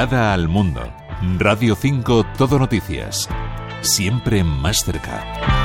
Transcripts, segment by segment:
Mirada al mundo. Radio 5 Todo Noticias. Siempre más cerca.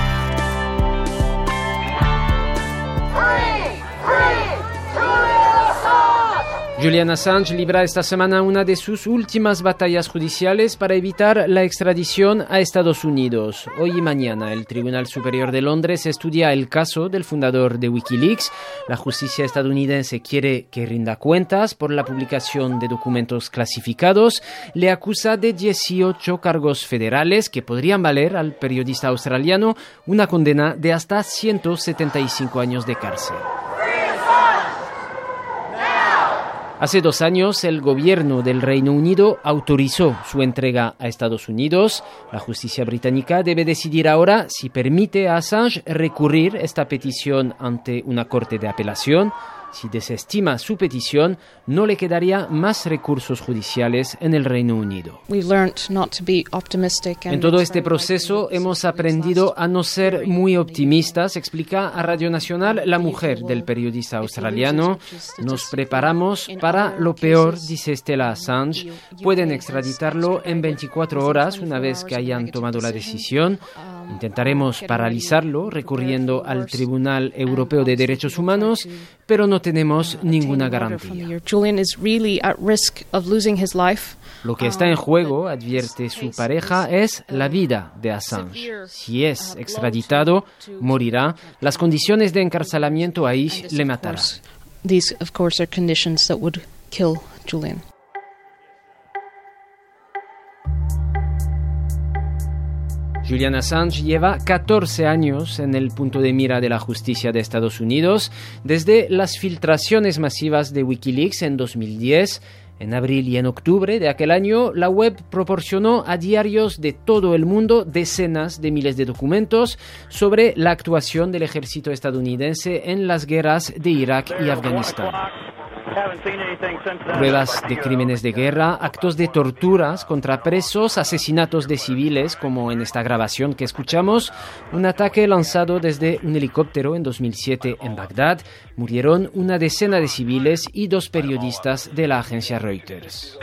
Julian Assange libra esta semana una de sus últimas batallas judiciales para evitar la extradición a Estados Unidos. Hoy y mañana el Tribunal Superior de Londres estudia el caso del fundador de Wikileaks. La justicia estadounidense quiere que rinda cuentas por la publicación de documentos clasificados. Le acusa de 18 cargos federales que podrían valer al periodista australiano una condena de hasta 175 años de cárcel. Hace dos años el gobierno del Reino Unido autorizó su entrega a Estados Unidos. La justicia británica debe decidir ahora si permite a Assange recurrir esta petición ante una corte de apelación. Si desestima su petición, no le quedaría más recursos judiciales en el Reino Unido. En todo este proceso hemos aprendido a no ser muy optimistas, explica a Radio Nacional la mujer del periodista australiano. Nos preparamos para lo peor, dice Stella Assange. Pueden extraditarlo en 24 horas una vez que hayan tomado la decisión. Intentaremos paralizarlo recurriendo al Tribunal Europeo de Derechos Humanos, pero no tenemos ninguna garantía. Lo que está en juego, advierte su pareja, es la vida de Assange. Si es extraditado, morirá. Las condiciones de encarcelamiento ahí le matarán. Julian Assange lleva 14 años en el punto de mira de la justicia de Estados Unidos, desde las filtraciones masivas de Wikileaks en 2010. En abril y en octubre de aquel año, la web proporcionó a diarios de todo el mundo decenas de miles de documentos sobre la actuación del ejército estadounidense en las guerras de Irak y Afganistán. Pruebas de crímenes de guerra, actos de torturas contra presos, asesinatos de civiles, como en esta grabación que escuchamos, un ataque lanzado desde un helicóptero en 2007 en Bagdad. Murieron una decena de civiles y dos periodistas de la agencia Reuters.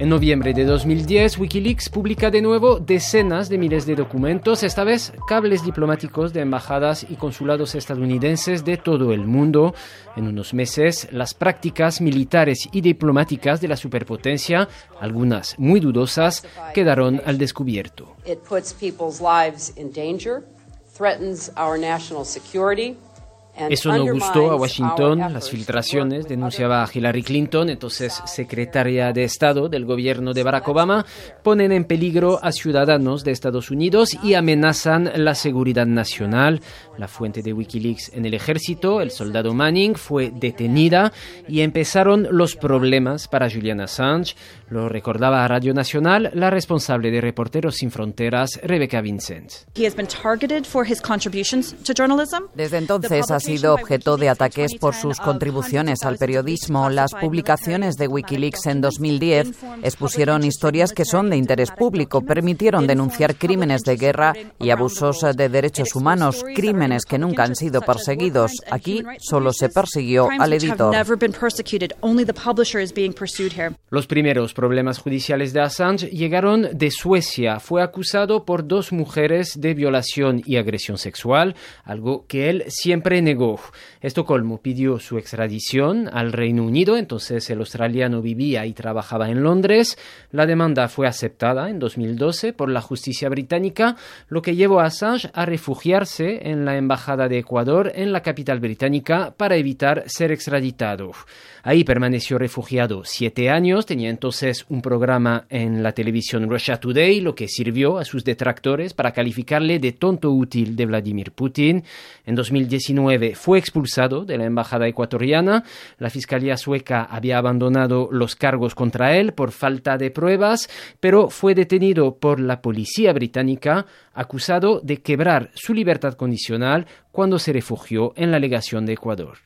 En noviembre de 2010, Wikileaks publica de nuevo decenas de miles de documentos, esta vez cables diplomáticos de embajadas y consulados estadounidenses de todo el mundo. En unos meses, las prácticas militares y diplomáticas de la superpotencia, algunas muy dudosas, quedaron al descubierto. Eso no gustó a Washington, las filtraciones, denunciaba a Hillary Clinton, entonces secretaria de Estado del gobierno de Barack Obama, ponen en peligro a ciudadanos de Estados Unidos y amenazan la seguridad nacional. La fuente de Wikileaks en el ejército, el soldado Manning, fue detenida y empezaron los problemas para Julian Assange. Lo recordaba a Radio Nacional la responsable de Reporteros Sin Fronteras, Rebecca Vincent. Desde entonces ha sido objeto de ataques por sus contribuciones al periodismo. Las publicaciones de Wikileaks en 2010 expusieron historias que son de interés público, permitieron denunciar crímenes de guerra y abusos de derechos humanos, crímenes que nunca han sido perseguidos. Aquí solo se persiguió al editor. Los primeros problemas judiciales de Assange llegaron de Suecia. Fue acusado por dos mujeres de violación y agresión sexual, algo que él siempre negó Estocolmo pidió su extradición al Reino Unido, entonces el australiano vivía y trabajaba en Londres. La demanda fue aceptada en 2012 por la justicia británica, lo que llevó a Assange a refugiarse en la Embajada de Ecuador en la capital británica para evitar ser extraditado. Ahí permaneció refugiado siete años, tenía entonces un programa en la televisión Russia Today, lo que sirvió a sus detractores para calificarle de tonto útil de Vladimir Putin. En 2019 fue expulsado de la embajada ecuatoriana. La Fiscalía sueca había abandonado los cargos contra él por falta de pruebas, pero fue detenido por la policía británica acusado de quebrar su libertad condicional cuando se refugió en la legación de Ecuador.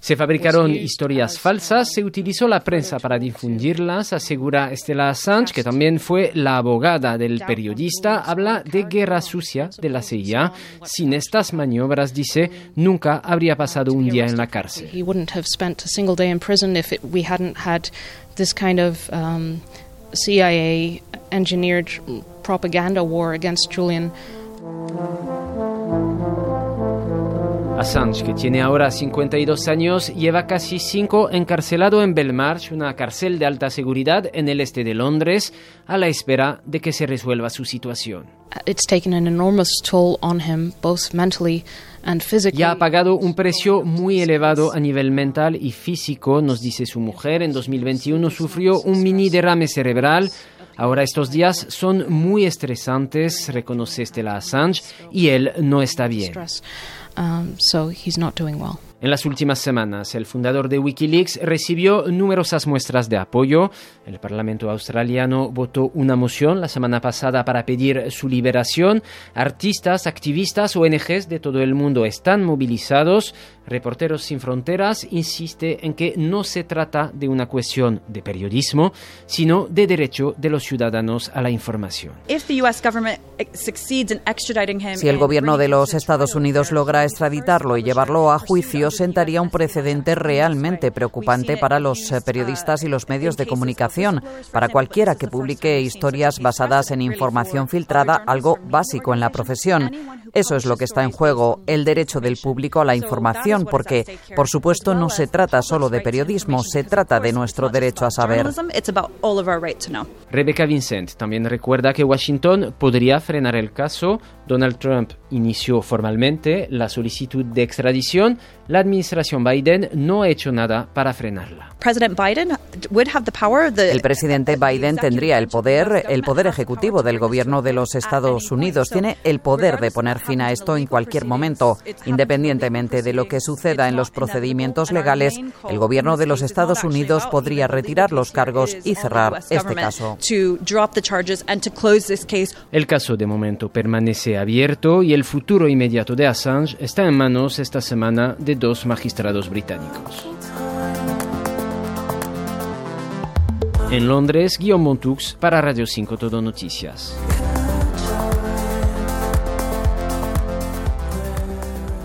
Se fabricaron historias falsas, se utilizó la prensa para difundirlas, asegura Estela Assange, que también fue la abogada del periodista, habla de guerra sucia de la CIA. Sin estas maniobras, dice, nunca habría pasado un día en la cárcel. CIA engineered propaganda war against Julian. Assange, que tiene ahora 52 años, lleva casi cinco encarcelado en Belmarsh, una cárcel de alta seguridad en el este de Londres, a la espera de que se resuelva su situación. Ya ha pagado un precio muy elevado a nivel mental y físico, nos dice su mujer. En 2021 sufrió un mini derrame cerebral. Ahora estos días son muy estresantes, reconoce Stella Assange, y él no está bien. Um, so he's not doing well. En las últimas semanas, el fundador de Wikileaks recibió numerosas muestras de apoyo. El Parlamento australiano votó una moción la semana pasada para pedir su liberación. Artistas, activistas, ONGs de todo el mundo están movilizados. Reporteros sin Fronteras insiste en que no se trata de una cuestión de periodismo, sino de derecho de los ciudadanos a la información. Si el gobierno de los Estados Unidos logra extraditarlo y llevarlo a juicio, sentaría un precedente realmente preocupante para los eh, periodistas y los medios de comunicación, para cualquiera que publique historias basadas en información filtrada, algo básico en la profesión. Eso es lo que está en juego, el derecho del público a la información, porque, por supuesto, no se trata solo de periodismo, se trata de nuestro derecho a saber. Rebecca Vincent también recuerda que Washington podría frenar el caso. Donald Trump inició formalmente la solicitud de extradición. La administración Biden no ha hecho nada para frenarla. El presidente Biden tendría el poder, el poder ejecutivo del gobierno de los Estados Unidos. Tiene el poder de poner fin a esto en cualquier momento. Independientemente de lo que suceda en los procedimientos legales, el gobierno de los Estados Unidos podría retirar los cargos y cerrar este caso. El caso de momento permanece abierto y el futuro inmediato de Assange está en manos esta semana de dos magistrados británicos. En Londres, Guillaume Montux para Radio 5 Todo Noticias.